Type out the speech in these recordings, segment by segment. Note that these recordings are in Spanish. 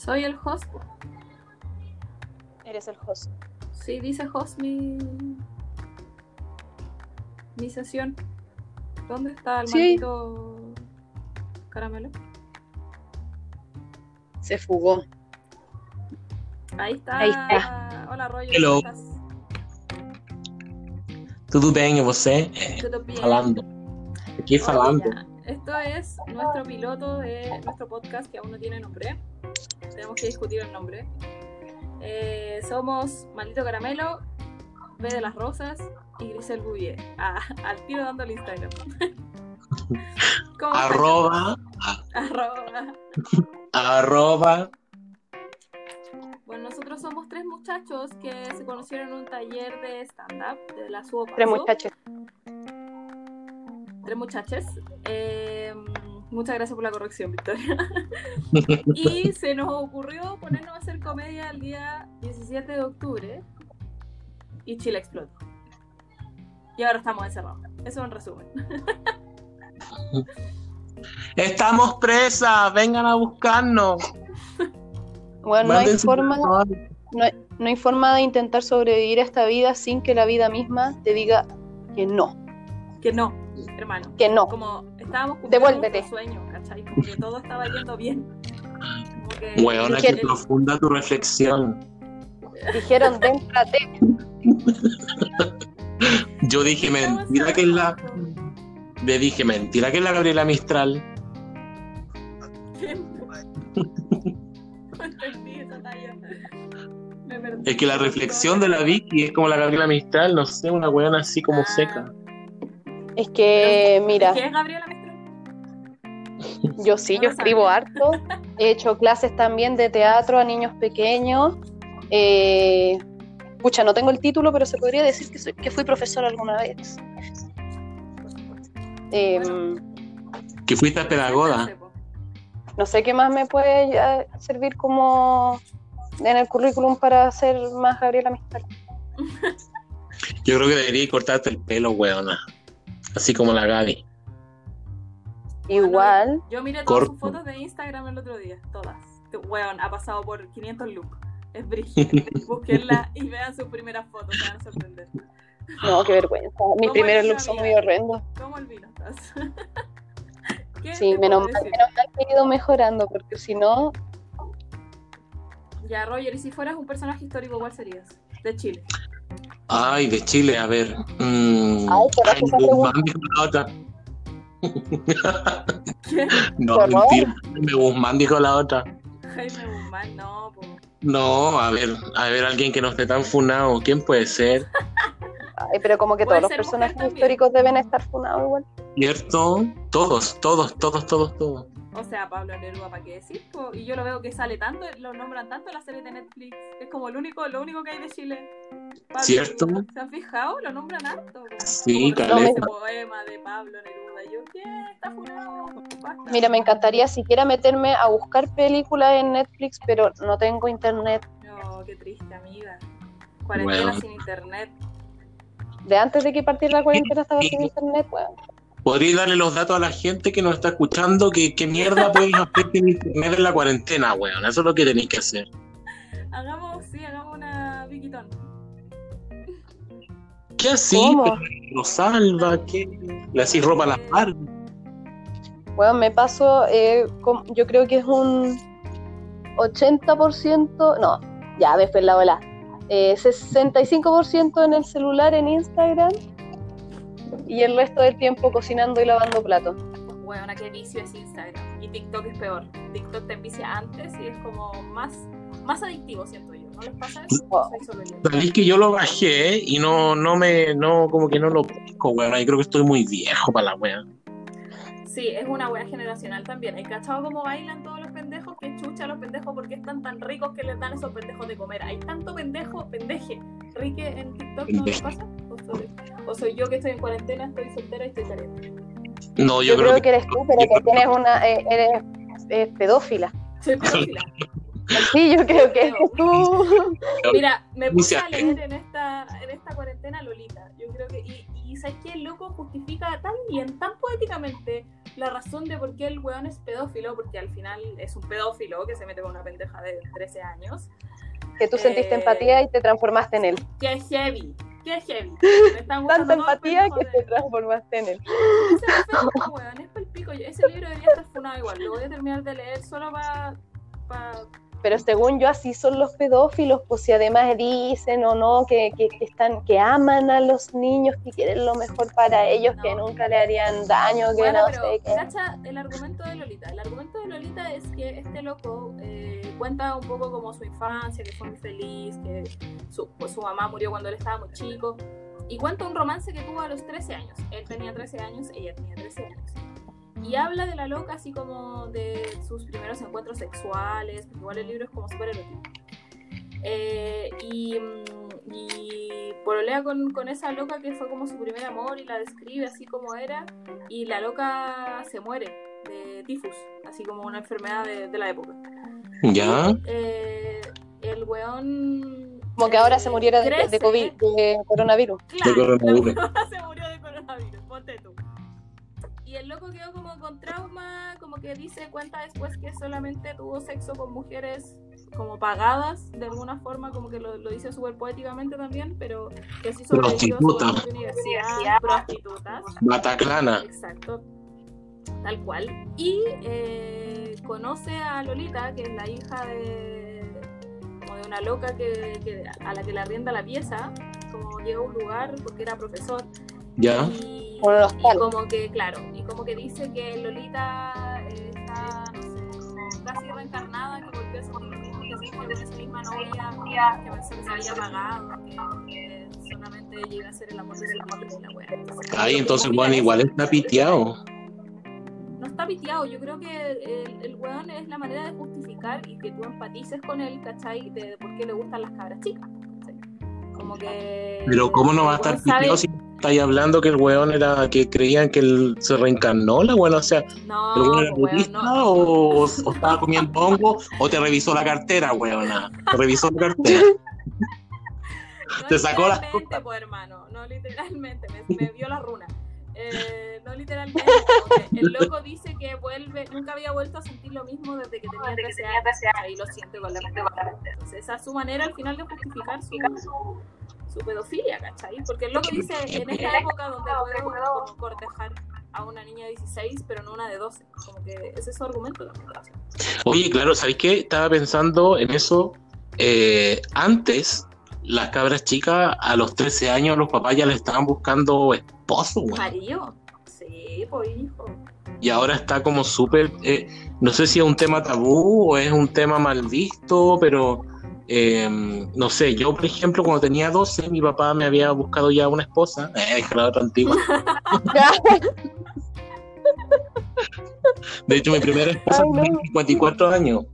Soy el host. Eres el host. Sí, dice host mi. mi sesión. ¿Dónde está el Sí. maldito caramelo? Se fugó. Ahí está. Ahí está. Hola, Roger. Hello. ¿cómo estás? Tudo bem, e você? ¿Todo bien? Falando. Esto es nuestro piloto de nuestro podcast que aún no tiene nombre. Tenemos que discutir el nombre. Eh, somos Maldito Caramelo, B de las Rosas y Grisel Bouvier. Ah, al tiro dando el Instagram. Arroba, Arroba. arroba, Bueno, nosotros somos tres muchachos que se conocieron en un taller de stand-up de la SUOPA. Tres muchachos. Tres muchachos. Eh, muchas gracias por la corrección, Victoria. y se nos ocurrió ponernos a hacer comedia el día 17 de octubre y Chile explotó. Y ahora estamos encerrados. Eso en resumen. Estamos presas, vengan a buscarnos. Bueno, no hay, forma, no, hay, no hay forma de intentar sobrevivir a esta vida sin que la vida misma te diga que no. Que no, hermano. Que no. Como estábamos cumpliendo Devuélvete. nuestro sueño, ¿cachai? Como que todo estaba yendo bien. Como que- Weona, Dije- que profunda tu reflexión. Dijeron, déntrate. Yo dije, mentira que es la. Le dije, mentira que es la Gabriela Mistral. Es que la reflexión de la Vicky es como la Gabriela Mistral, no sé, una weona así como Ah. seca. Es que, mira, ¿Qué es Gabriela Mistral? yo sí, No yo escribo harto. He hecho clases también de teatro a niños pequeños. Eh, pucha, no tengo el título, pero se podría decir que, soy- que fui profesora alguna vez. Em, Que fuiste pedagoga. no sé qué más me puede ya servir como en el currículum para ser más Gabriela Mistral. Yo creo que debería cortarte el pelo, weona. Así como la Gaby. Igual, Yo miré todas sus fotos de Instagram el otro día, todas. Weón, ha pasado por 500 looks. Es brígida. Búsquenla y vean sus primeras fotos, se van a sorprender. no, qué vergüenza. Mis ¿Cómo primeros looks son muy horrendos. ¿Cómo olvidas? ¿Qué Sí, menos mal, menos mal que he ido mejorando, porque si no, Ya, Roger, y si fueras un personaje histórico, ¿cuál serías? De Chile. Ay, de Chile, a ver. Mm, Ay, pero Jaime esa Guzmán dijo la otra. No, mentira. Jaime Guzmán dijo la otra. Jaime Guzmán, no, po. No, a ver, a ver, alguien que no esté tan funado. ¿Quién puede ser? Ay, pero como que todos los personajes también. históricos deben estar funados igual. ¿Cierto? Todos, todos, todos, todos, todos. O sea, Pablo Neruda, ¿para qué decir? po? Y yo lo veo que sale tanto, lo nombran tanto en la serie de Netflix. Es como el único, lo único que hay de Chile. Pablo ¿Cierto? Neruda. ¿Se han fijado? Lo nombran harto. po. Sí, caleta. ese poema de Pablo Neruda. Yo, ¿qué? Está funado. Mira, me encantaría siquiera meterme a buscar películas en Netflix, pero no tengo internet. No, qué triste, amiga. Cuarentena Bueno. sin internet. De antes de que partiera la cuarentena estaba sin internet, weón. ¿Podría darle los datos a la gente que nos está escuchando? que qué mierda pueden hacer en internet en la cuarentena, weón? Eso es lo que tenéis que hacer. Hagamos, sí, hagamos una Vikitón. ¿Qué así? ¿Cómo? ¿Lo salva? ¿Qué? ¿Le hacís ropa a las Barbie? Weón, me paso, eh, com- yo creo que es un 80%, no, ya fue la ola. Eh, 65% en el celular, en Instagram, y el resto del tiempo cocinando y lavando platos. Bueno, qué vicio es Instagram. Y TikTok es peor. TikTok te envicia antes y es como más, más adictivo, siento yo. ¿No les pasa eso? Oh. Sabéis que yo lo bajé y no, no me, no, como que no lo pesco, weón. Yo creo que estoy muy viejo para la weón. Sí, es una wea generacional también. ¿Hay cachado cómo bailan todos los pendejos? Que chucha los pendejos porque están tan ricos que les dan esos pendejos de comer. Hay tanto pendejo, pendeje, rique en TikTok, ¿no les Pendeje. pasa? ¿O soy, o soy yo que estoy en cuarentena, estoy soltera y estoy caliente? No, yo, Yo, creo, que... eres tú, pero que tienes una, eh, eres eh, pedófila. Soy pedófila. Sí, yo creo que eres tú. Mira, me puse a leer en esta, en esta cuarentena Lolita. Yo creo que. Y, y ¿sabes qué? El loco justifica tan bien, tan poéticamente. La razón de por qué el weón es pedófilo, porque al final es un pedófilo que se mete con una pendeja de 13 años. Que tú sentiste Eh, empatía y te transformaste en él. ¡Qué heavy! ¡Qué heavy! Me están Tanta empatía que te transformaste en él. Ese efecto, weón, es palpico. Ese libro debería estar funado igual. Lo voy a terminar de leer solo para. Pero según yo, así son los pedófilos, pues si además dicen o no que, que, que están, que aman a los niños, que quieren lo mejor para ellos, que nunca le harían daño, que Bueno, no pero sé qué. cacha el argumento de Lolita. El argumento de Lolita es que este loco eh, cuenta un poco como su infancia, que fue muy feliz, que su, pues, su mamá murió cuando él estaba muy chico. Y cuenta un romance que tuvo a los 13 años. Él tenía 13 años, ella tenía 13 años. Y habla de la loca así como de sus primeros encuentros sexuales, porque igual el libro es como súper erótico. Eh, y, mm, y pololea con, con esa loca que fue como su primer amor y la describe así como era. Y la loca se muere de tifus, así como una enfermedad de, de la época. ¿Ya? Eh, el weón. Como que ahora eh, se muriera de, de. COVID, de coronavirus. Claro, De coronavirus. se murió de coronavirus, ponte tú. Y el loco quedó como con trauma, como que dice, cuenta después que solamente tuvo sexo con mujeres como pagadas, de alguna forma, como que lo, lo dice súper poéticamente también, pero que sí su Prostitutas. universidad, prostitutas. Bataclana. Exacto, tal cual. Y eh, conoce a Lolita, que es la hija de, como de una loca que, que- a la que le arrienda la pieza, como llega a un lugar porque era profesor. ¿Ya? Y, y como que, claro, y como que dice que Lolita eh, está, no sé, como casi reencarnada, que volvió a sentir lo mismo que sentía con esa misma novia, que pensó que se había apagado, que, que solamente llega a ser el amor de su vida y la wea. Entonces, Ay, entonces, bueno, igual está piteado. No está piteado, yo creo que el, el weón es la manera de justificar y que tú empatices con él, ¿cachai? De, de por qué le gustan las cabras chicas, ¿cachai? Como que... Pero ¿cómo no va a estar piteado si estáis hablando que el weón era, que creían que él se reencarnó, la weón? O sea, No, ¿el weón era budista no. o, o estaba comiendo hongo o te revisó la cartera, weona? Te revisó la cartera. No Te sacó las literalmente, pues, hermano, no literalmente, me, me vio la runa. Eh, no literalmente, el loco dice que vuelve, nunca había vuelto a sentir lo mismo desde que tenía 13 años, ahí lo siente con la. Entonces, esa es su manera al final de justificar su, su pedofilia, ¿cachai? Porque el loco dice, en esta época donde puedo como cortejar a una niña de 16, pero no una de 12, como que ese es su argumento también. Oye, claro, ¿sabéis qué? Estaba pensando en eso. eh, antes, las cabras chicas, a los 13 años, los papás ya le estaban buscando esposo, weón. Mario, sí, pues hijo. Y ahora está como súper. eh, no sé si es un tema tabú o es un tema mal visto, pero. Eh, no sé, yo por ejemplo cuando tenía 12 mi papá me había buscado ya una esposa, eh, era otra antigua. De hecho mi primera esposa Ay, no. tenía 54 años.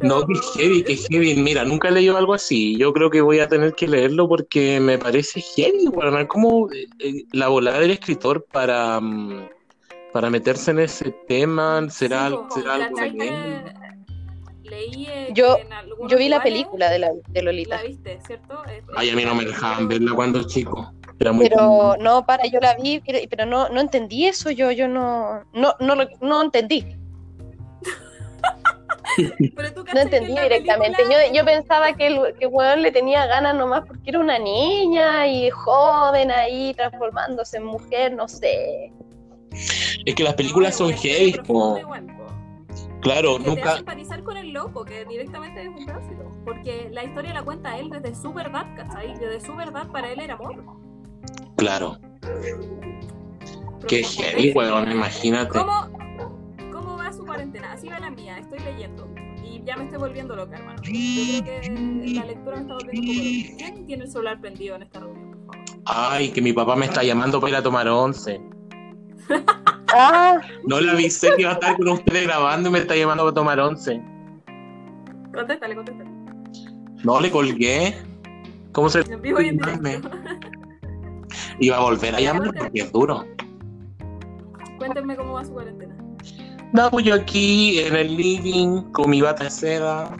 No, que heavy, que heavy. Mira, nunca he leído algo así. Yo creo que voy a tener que leerlo porque me parece heavy, bueno, como eh, eh, la volada del escritor para, mm, para meterse en ese tema. ¿Será, Sí, será algo eh, Yo- en Yo vi la película de, la, de Lolita. La viste, ¿cierto? Es- Ay, a mí no me dejaban pero- verla cuando chico. Era muy Pero no, para, yo la vi, pero, pero no, no entendí eso, yo, yo no, no, no, lo- no entendí, pero tú no directamente. película- Yo, yo pensaba que el que weón le tenía ganas nomás porque era una niña y joven ahí transformándose en mujer, no sé. Es que las películas No, son heavy, po. Claro, Que te nunca. empatizar con el loco, que directamente es un pedófilo. Porque la historia la cuenta él desde su verdad, ¿cachai? Desde su verdad para él era amor. Claro. Qué heavy, weón, imagínate. ¿Cómo, ¿Cómo va su cuarentena? Así va la mía, estoy leyendo. Y ya me estoy volviendo loca, hermano. Yo creo que la lectura me está volviendo un poco loca. ¿Quién tiene el celular prendido en esta reunión, por favor? Ay, que mi papá me está llamando para ir a tomar once. Ah, No le avisé que iba a estar con ustedes grabando y me está llamando para tomar once. Contéstale, contéstale. No le colgué. ¿Cómo se En vivo y en directo. Iba a volver a llamar porque es duro. Cuéntenme cómo va su cuarentena. No, pues yo aquí en el living con mi bata de seda,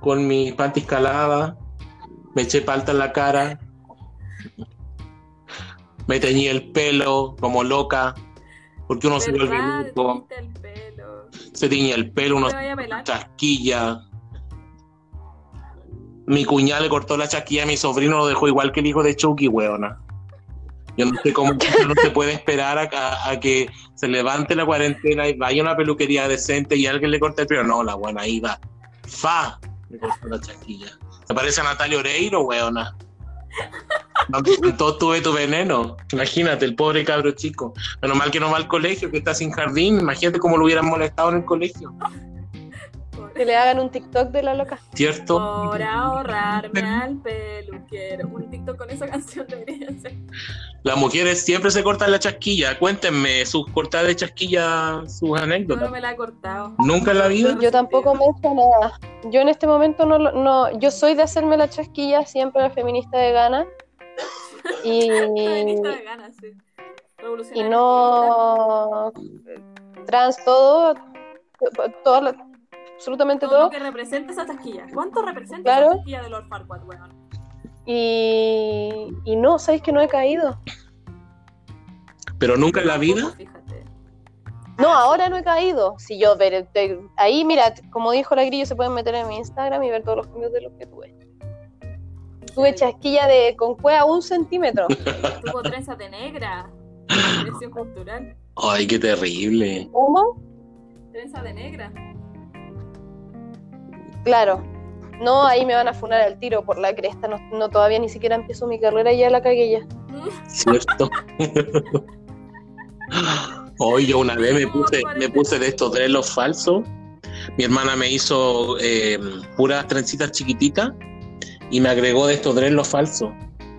con mi panty escalada, me eché palta en la cara. Me teñí el pelo como loca. Porque uno se vuelve loco. Te el pelo. Se teñía el pelo, uno chasquilla. Mi cuñada le cortó la chasquilla a mi sobrino, lo dejó igual que el hijo de Chucky, weona. Yo no sé cómo no se puede esperar a, a- a que se levante la cuarentena y vaya a una peluquería decente y alguien le corte el pelo. No, la buena iba. Fa, le cortó la chasquilla. Se parece a Natalia Oreiro, weona. Todo tuve tu veneno. Imagínate, el pobre cabro chico. Menos mal que no va al colegio, que está sin jardín. Imagínate cómo lo hubieran molestado en el colegio. Que le hagan un TikTok de la loca. ¿Cierto? Por ahorrarme al peluquero. Un TikTok con esa canción debería ser. Las mujeres siempre se cortan la chasquilla. Cuéntenme sus cortadas de chasquilla, sus anécdotas. no me la he cortado. Nunca en la vida. Yo tampoco me he hecho nada. Yo en este momento no, lo- no yo soy de hacerme la chasquilla, siempre la feminista de gana. Y, Feminista de ganas, sí. y no trans todo, todo lo- absolutamente Todo todo. lo que representa esa chasquilla. ¿Cuánto representa Claro. esa chasquilla de Lord Farquaad, weón? Y, y no, sabéis que no he caído. Pero nunca en la vida. Fíjate. No, ahora no he caído. Si yo ver, te- ahí, mira, como dijo la grillo, se pueden meter en mi Instagram y ver todos los cambios de los que tuve. Tuve chasquilla de con cueva un centímetro. Tuvo trenzas de negra. Presión cultural. Ay, qué terrible. ¿Cómo? Trenza de negra. Claro. No, ahí me van a funar al tiro por la cresta. No, no, todavía ni siquiera empiezo mi carrera y ya la cagué ya. ¿Cierto? Hoy yo una vez me puse, me puse de estos dreadlocks falsos. Mi hermana me hizo eh, puras trencitas chiquititas y me agregó de estos dreadlocks falsos,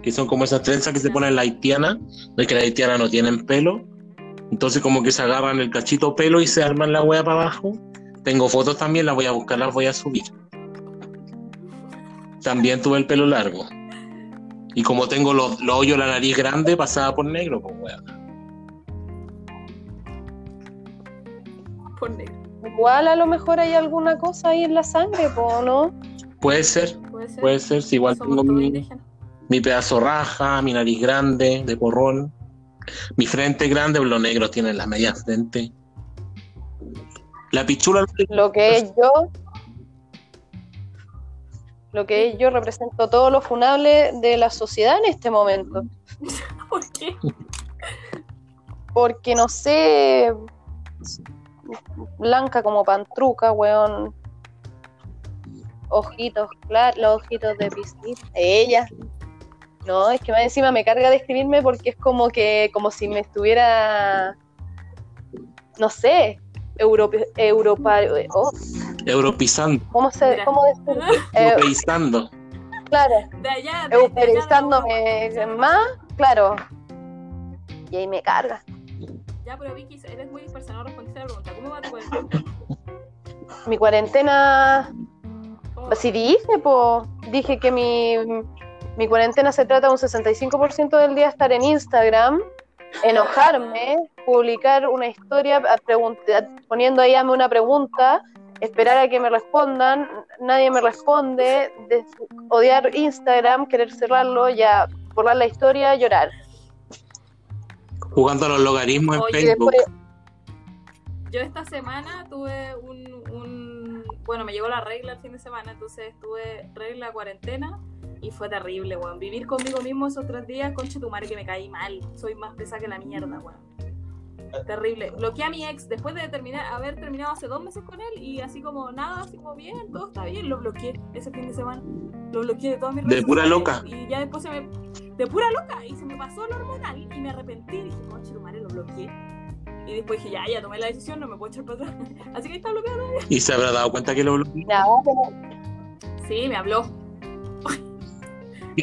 que son como esas trenzas que se ponen en la haitiana, no es que las haitianas no tienen pelo, entonces como que se agarran el cachito pelo y se arman la hueá para abajo. Tengo fotos también, las voy a buscar, las voy a subir. También tuve el pelo largo. Y como tengo los, los hoyos, la nariz grande, pasaba por negro, pues weón. Por negro. Igual a lo mejor hay alguna cosa ahí en la sangre, po, ¿no? Puede ser, Puede ser. puede ser, si igual Somos tengo mi, mi pedazo raja, mi nariz grande, de porrón, mi frente grande, los negros tienen la media frente. La pichula, Lo que es yo, lo que es yo represento todo lo funable de la sociedad en este momento. ¿Por qué? Porque no sé, blanca como pantruca, weón. Ojitos, claro, los ojitos de piscina. Ella. No, es que más encima me carga de escribirme porque es como que, como si me estuviera, no sé, Europa, Europa, oh, europizando, ¿cómo se, cómo decirlo? Eh, europeizando. claro, De allá. de- de allá de euperizándome Europa. más, claro. Y ahí me carga. Ya, pero Vicky, eres muy dispersa, no respondiste a la pregunta. ¿Cómo va tu cuarentena? Mi cuarentena ¿Cómo va? Si dije, po, dije que mi, mi cuarentena se trata de un 65% del día estar en Instagram, enojarme, publicar una historia a pregun- a- poniendo ahí a mí una pregunta, esperar a que me respondan, nadie me responde, odiar Instagram, querer cerrarlo, ya borrar la historia, llorar. Jugando a los logaritmos en Oye, Facebook. después, Yo esta semana tuve un, un- Bueno, me llegó la regla el fin de semana, entonces tuve regla cuarentena y fue terrible, weón. Vivir conmigo mismo esos tres días, concha tu madre que me caí mal. Soy más pesada que la mierda, weón. Terrible. Bloqueé a mi ex después de terminar, haber terminado hace dos meses con él y así como nada, así como bien, todo está bien, lo bloqueé ese fin de semana. Lo bloqueé de todas mis De redes pura sociales loca. Y ya después se me. De pura loca. Y se me pasó lo hormonal y me arrepentí. Dije, concha tu madre, lo bloqueé. Y después dije, ya, ya tomé la decisión, no me puedo echar para atrás. Así que está bloqueado. Y se habrá dado cuenta que lo bloqueé. pero- Sí, me habló.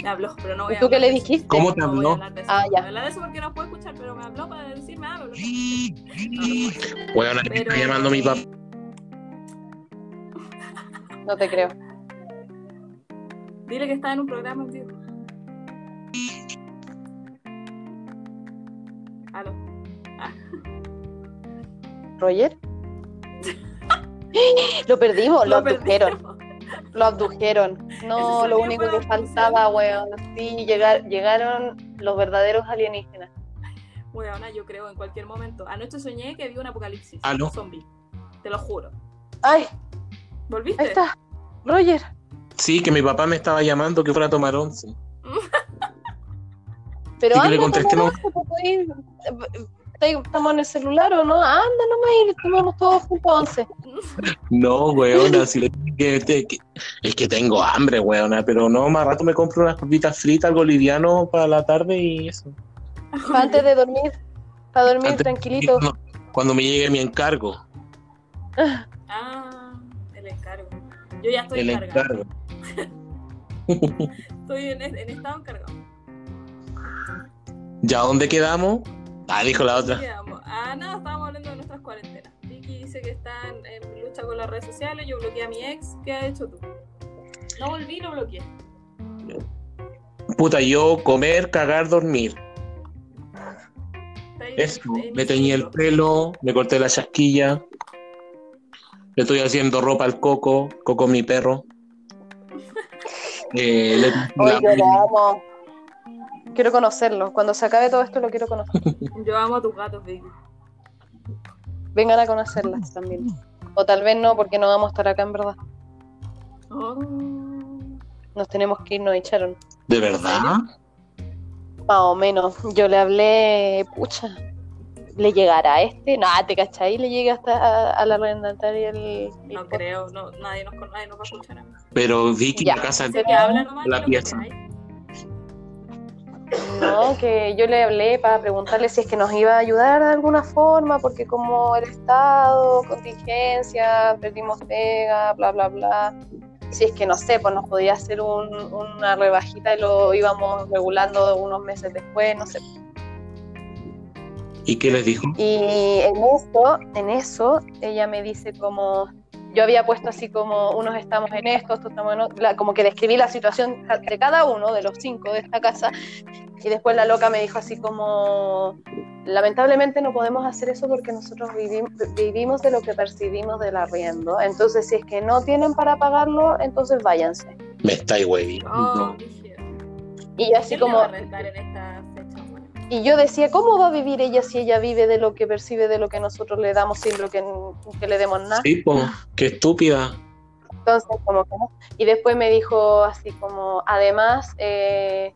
Me habló, pero no voy ¿y a tú qué le dijiste? ¿Cómo te No voy a habló? eso. Ah, No ya. voy a hablar de eso porque no puedo escuchar, pero me habló para decirme algo. No, no. Bueno, me está Pero- llamando mi papá. No te creo. Dile que está en un programa en vivo. Aló. ¿Roger? lo perdimos, lo, perdí. abdujeron. Lo abdujeron. No, lo único que faltaba, weón. Sí, llegar, llegaron los verdaderos alienígenas. Weona, yo creo en cualquier momento. Anoche soñé que vi un apocalipsis. ¿Aló? Un zombie. Te lo juro. Ay, ¿Volviste? ahí está. Roger. Sí, que mi papá me estaba llamando que fuera a tomar once. Pero Sí, que le contesté, no. ¿Estamos en el celular o no? Anda nomás y tomamos todos juntos once. No, weona, si le que, que- es que tengo hambre, weona, pero no, más rato me compro unas papitas fritas, algo liviano para la tarde y eso. Antes de dormir. Para dormir Antes- tranquilito. Cuando, cuando me llegue mi encargo, Ah, el encargo. Yo ya estoy el encargado. encargo. Estoy en, en estado encargado. ¿Ya dónde quedamos? Ah, dijo la otra. Ah, no, estábamos hablando de nuestras cuarentenas. Vicky dice que está en, en lucha con las redes sociales. Yo bloqueé a mi ex. ¿Qué has hecho tú? No volví, lo bloqueé. Puta, yo comer, cagar, dormir. Eso, me teñí el pelo, me corté la chasquilla. Le estoy haciendo ropa al coco, coco mi perro. Eh, le- Oye, la- amo. Quiero conocerlo. Cuando se acabe todo esto lo quiero conocer. Yo amo a tus gatos, Vicky. Vengan a conocerlas también. O tal vez no, porque no vamos a estar acá en verdad. Oh. Nos tenemos que ir, nos echaron. ¿De verdad? Más o menos. Yo le hablé, pucha, ¿le llegará a este? No, te cachai, le llega hasta a, a la arrendataria el, el No creo, no, nadie, nos, nadie nos va a escuchar. a mí. Pero Vicky, Ya. la casa que habla nomás La de que pieza. No, que yo le hablé para preguntarle si es que nos iba a ayudar de alguna forma, porque como el Estado, contingencia, perdimos pega, bla, bla, bla. Si es que no sé, pues nos podía hacer un- una rebajita y lo íbamos regulando unos meses después, no sé. ¿Y qué les dijo? Y en eso, en eso, ella me dice como, yo había puesto así como, unos estamos en esto, otros estamos en otro, como que describí la situación de cada uno de los cinco de esta casa, y después la loca me dijo así como, lamentablemente no podemos hacer eso porque nosotros vivim- vivimos de lo que percibimos del arriendo, entonces si es que no tienen para pagarlo, entonces váyanse. Me estáis güey. Oh. Y yo así ¿Quién le como, Y yo decía, ¿cómo va a vivir ella si ella vive de lo que percibe de lo que nosotros le damos sin lo que, que le demos nada? Sí, po, qué estúpida. Entonces, como que no. Y después me dijo así como, además, eh,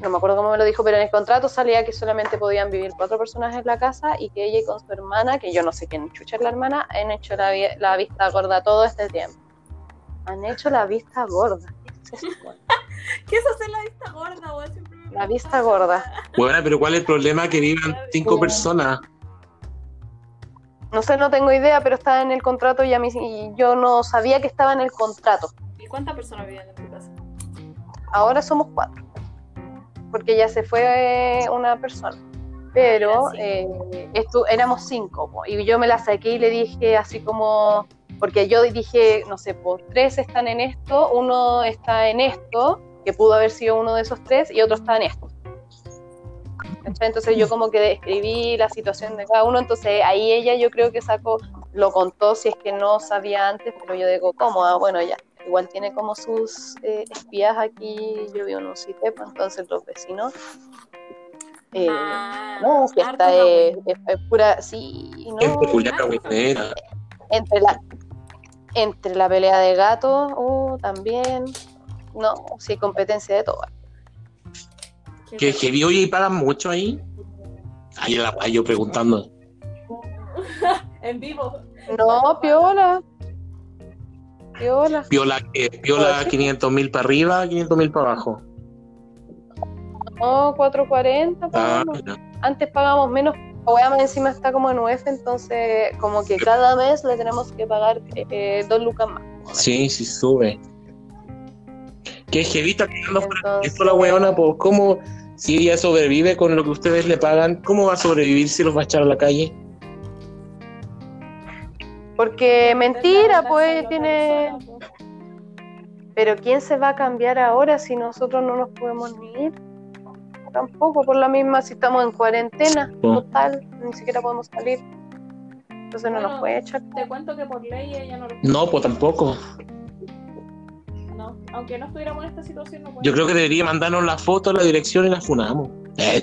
no me acuerdo cómo me lo dijo, pero en el contrato salía que solamente podían vivir cuatro personas en la casa y que ella y con su hermana, que yo no sé quién chucha es la hermana, han hecho la, vi- la vista gorda todo este tiempo. Han hecho la vista gorda. ¿Qué es eso? ¿Qué es hacer la vista gorda, me La vista pasa. gorda. Bueno, pero ¿cuál es el problema? Que vivan cinco personas. No sé, no tengo idea, pero estaba en el contrato y, a mí, y yo no sabía que estaba en el contrato. ¿Y cuántas personas viven en tu casa? Ahora somos cuatro, porque ya se fue una persona. Pero Ah, eh, estu- éramos cinco, po, y yo me la saqué y le dije así como, porque yo dije, no sé, pues tres están en esto, uno está en esto, que pudo haber sido uno de esos tres, y otro está en esto. Entonces yo como que describí la situación de cada uno, entonces ahí ella yo creo que sacó, lo contó si es que no sabía antes, pero yo digo, ¿cómo? Ah, bueno, ya, igual tiene como sus eh, espías aquí, yo vivo en un sitio, pues, entonces los vecinos. eh, Ah, no, si esta es, cagüín. es- es pura, sí, no, Es peculiar cagüinera. entre la, entre la pelea de gatos, oh, también, no, si hay competencia de todo. Que heavy, oye, ¿y pagan mucho ahí? Ahí la guay, yo preguntando. En vivo. No, piola. Piola. Viola, eh, viola 500 mil para arriba, 500 mil para abajo. No, 440 Ah. Antes pagamos menos. La más encima está como en UF, entonces como que cada mes le tenemos que pagar eh, dos lucas más. sí, sí sube. Que heavy está quedando Esto la weona, pues, ¿cómo? Si ella sobrevive con lo que ustedes le pagan, ¿cómo va a sobrevivir si los va a echar a la calle? Porque mentira, pues tiene... Pero ¿quién se va a cambiar ahora si nosotros no nos podemos ni ir? Tampoco, por la misma, si estamos en cuarentena, total, ni siquiera podemos salir. Entonces no Bueno. nos puede echar. Te cuento que por ley ella no lo No, pues tampoco. aunque no estuviéramos en esta situación, no Yo creo que debería mandarnos la foto, la dirección y la funamos. Eh,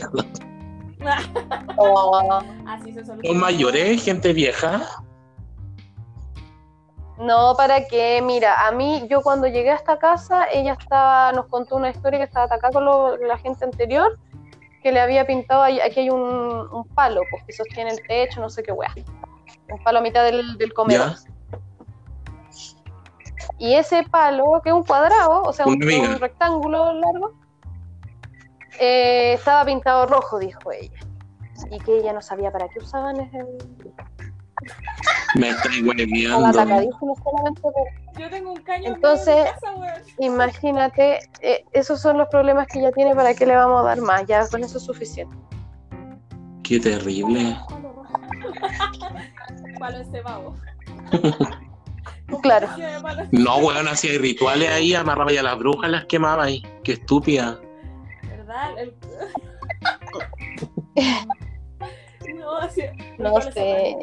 Oh, Así se soluciona. Son mayores, gente vieja. No, ¿para qué? Mira, a mí, yo cuando llegué a esta casa, ella estaba, nos contó una historia que estaba atacada con lo- la gente anterior, que le había pintado, aquí hay un, un palo, pues que sostiene el techo, no sé qué weá. Un palo a mitad del, del comedor. Ya. Y ese palo, que es un cuadrado, o sea, un, un rectángulo largo, eh, estaba pintado rojo, dijo ella. Y que ella no sabía para qué usaban el... Me estoy hueviando. Yo tengo un caño en Entonces-. Imagínate, eh, esos son los problemas que ella tiene, ¿para qué le vamos a dar más? Ya con eso es suficiente. Qué terrible. Palo ese babo. Claro. No, weón, hacía rituales ahí, amarraba ya a las brujas, las quemaba ahí. Qué estúpida. ¿Verdad? El... no, así. No sé.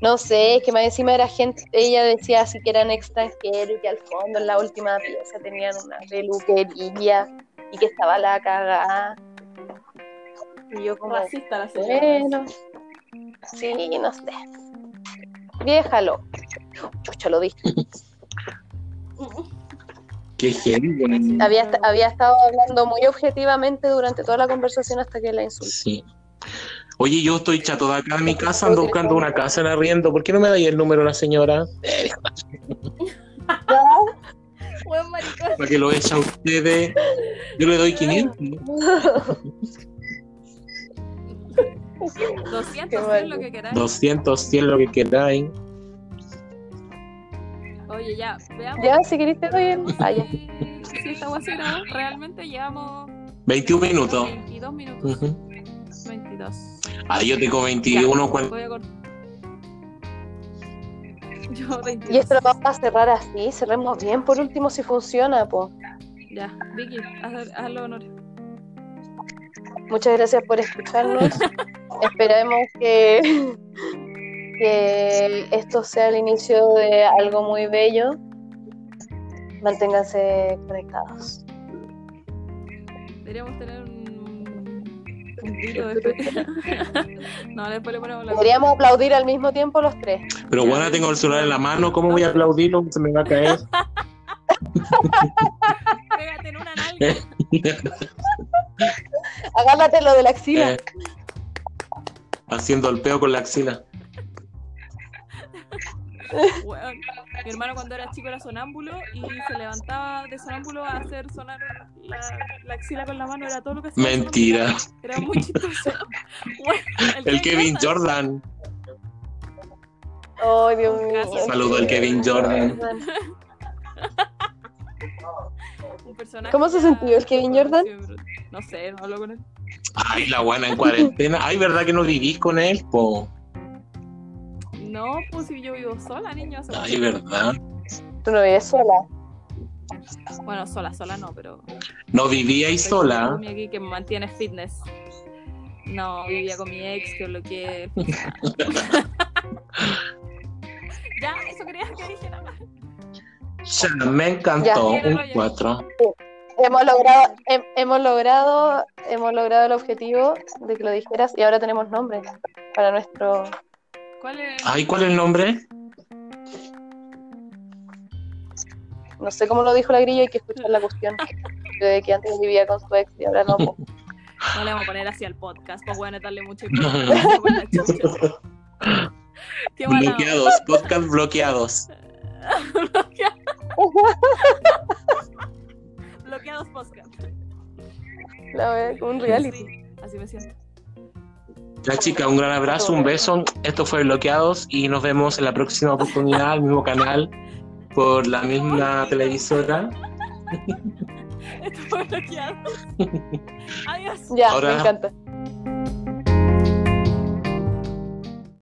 No sé, es que más encima era gente, ella decía así que eran extranjeros y que al fondo en la última pieza tenían una peluquería y que estaba la cagada. Y yo como, Racista la señora. bueno, sí, no sé. Déjalo. Chucha, lo dije. Qué weón. Había, había estado hablando muy objetivamente durante toda la conversación hasta que la insulté. Sí. Oye, yo estoy chato de acá en mi casa, ando buscando una casa en arriendo. ¿Por qué no me dais el número a la señora? Buen maricón. para que lo echa a ustedes. Yo le doy 500. 200 Qué es bueno. lo que queráis. 200, 100, lo que queráis. Oye, ya, veamos. Ya, si querés te doy el... Ah, ya. si, si esta guay se grabó. Realmente llevamos 21 minutos. 22 minutos. Ujú. 22. Ah, yo tengo 21. cuan- Voy a cortar. Yo 22. Y esto lo vamos a cerrar así, cerremos bien por último si funciona, po. Ya, Vicky, haz, haz los honores. Muchas gracias por escucharnos. Esperemos que, que esto sea el inicio de algo muy bello. Manténganse conectados. Deberíamos tener un, un grito de No, después le ponemos la. Deberíamos aplaudir al mismo tiempo los tres. Pero bueno, tengo el celular en la mano. ¿Cómo voy a aplaudirlo? Se me va a caer. Pégate en una nalga. Agárrate lo de la axila. Eh, haciendo el peo con la axila. Mi hermano cuando era chico era sonámbulo y se levantaba de sonámbulo a hacer sonar la, la axila con la mano. Era todo lo que hacía. Mentira. Era muy chistoso. El Kevin Jordan. Ay, Dios mío. Saludo al Kevin Jordan. un personaje ¿Cómo se sintió el Kevin Jordan? No sé, no hablo con él. Ay, la buena en cuarentena. Ay, ¿verdad que no vivís con él? Po? No, pues si yo vivo sola, niño. hace Ay. ¿verdad? Tú no vives sola. Bueno, sola, sola no, pero. No una sola. roomie aquí que me mantiene fitness. No, vivía con mi ex que bloqueé. ya, eso quería que dijera. Ya, me encantó. Ya. Un 4. Hemos logrado, hem- hemos logrado, hemos logrado el objetivo de que lo dijeras y ahora tenemos nombre para nuestro ¿Cuál es? Ay, ¿cuál es el nombre? No sé cómo lo dijo la grilla, hay que escuchar la cuestión. De que antes vivía con su ex y ahora no. po. No le vamos a poner así al podcast, pues bueno, darle chucha. Qué bloqueados, podcast bloqueados. Bloqueados podcast. La verdad, un reality. Sí, así me siento. La chica, un gran abrazo, un beso. Esto fue Bloqueados y nos vemos en la próxima oportunidad, al mismo canal, por la misma televisora. Esto fue bloqueado. Adiós. Ya, Ahora- me encanta.